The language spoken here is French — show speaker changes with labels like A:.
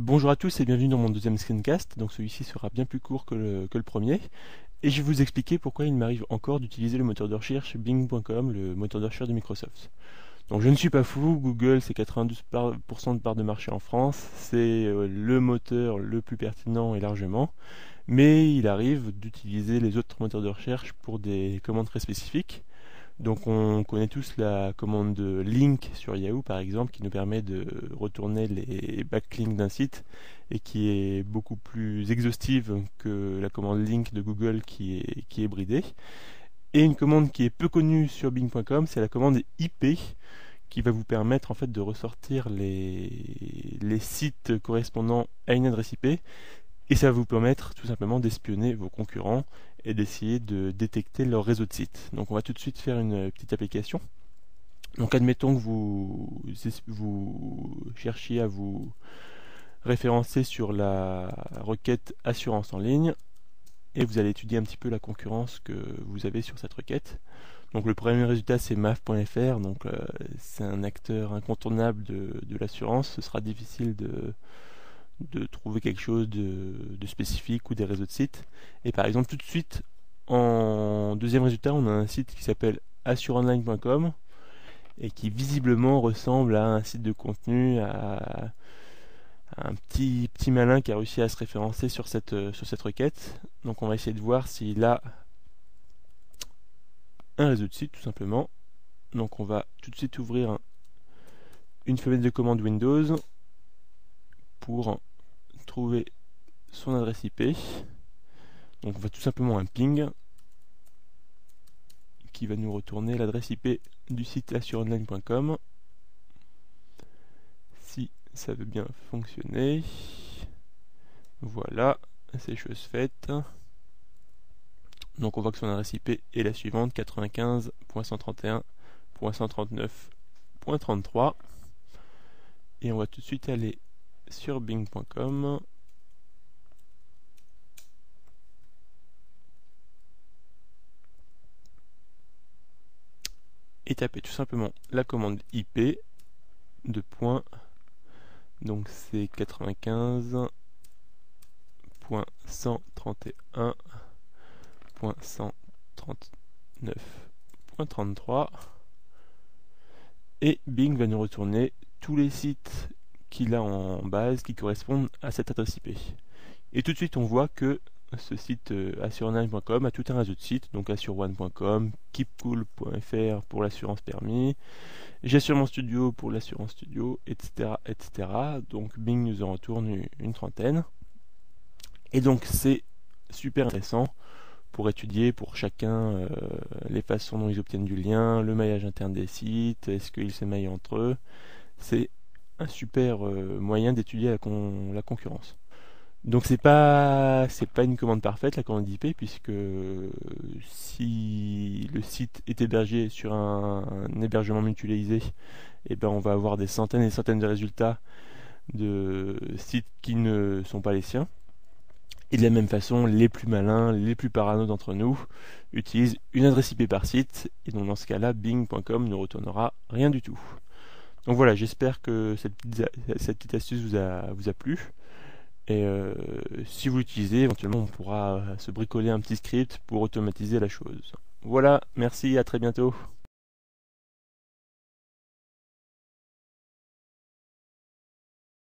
A: Bonjour à tous et bienvenue dans mon deuxième screencast. Donc celui-ci sera bien plus court que le, premier. Et je vais vous expliquer pourquoi il m'arrive encore d'utiliser le moteur de recherche Bing.com, le moteur de recherche de Microsoft. Donc je ne suis pas fou, Google c'est 92% de part de marché en France, c'est euh, le moteur le plus pertinent et largement, mais il arrive d'utiliser les autres moteurs de recherche pour des commandes très spécifiques. Donc on connaît tous la commande link sur Yahoo par exemple qui nous permet de retourner les backlinks d'un site et qui est beaucoup plus exhaustive que la commande link de Google qui est, bridée. Et une commande qui est peu connue sur bing.com, c'est la commande IP qui va vous permettre en fait de ressortir les, les sites correspondant à une adresse IP et ça va vous permettre tout simplement d'espionner vos concurrents et d'essayer de détecter leur réseau de sites. Donc on va tout de suite faire une petite application. Donc admettons que vous, cherchiez à vous référencer sur la requête assurance en ligne et vous allez étudier un petit peu la concurrence que vous avez sur cette requête. Donc le premier résultat c'est maf.fr, donc euh, c'est un acteur incontournable de l'assurance. Ce sera difficile de, de trouver quelque chose de, spécifique ou des réseaux de sites. Et par exemple, tout de suite, en deuxième résultat, on a un site qui s'appelle assureonline.com et qui visiblement ressemble à un site de contenu, à, un petit, petit malin qui a réussi à se référencer sur cette, sur cette requête. Donc on va essayer de voir s'il a un réseau de sites tout simplement. Donc on va tout de suite ouvrir une fenêtre de commande Windows pour son adresse IP. Donc on va tout simplement un ping qui va nous retourner l'adresse IP du site assureonline.com. Si ça veut bien fonctionner. Voilà, c'est chose faite. Donc on voit que son adresse IP est la suivante 95.131.139.33 et on va tout de suite aller sur bing.com et taper tout simplement la commande IP de point donc c'est 95.131.139.33 et Bing va nous retourner tous les sites qu'il a en base qui correspondent à cette adresse IP. Et tout de suite on voit que ce site euh, assureone.com a tout un réseau de sites, donc assureone.com, keepcool.fr pour l'assurance permis, j'assure mon studio pour l'assurance studio, etc., etc. Donc Bing nous en retourne une trentaine. Et donc c'est super intéressant pour étudier pour chacun euh, les façons dont ils obtiennent du lien, le maillage interne des sites, est-ce qu'ils s'émaillent entre eux. C'est un super euh, moyen d'étudier la, concurrence. Donc c'est pas pas une commande parfaite la commande IP puisque si le site est hébergé sur un, hébergement mutualisé, et eh ben on va avoir des centaines et des centaines de résultats de sites qui ne sont pas les siens. Et de la même façon, les plus malins, les plus parano d'entre nous utilisent une adresse IP par site, et donc dans ce cas-là, bing.com ne retournera rien du tout. Donc voilà, j'espère que cette petite, astuce vous a plu. Et euh, si vous l'utilisez, éventuellement on pourra se bricoler un petit script pour automatiser la chose. Voilà, merci, à très bientôt.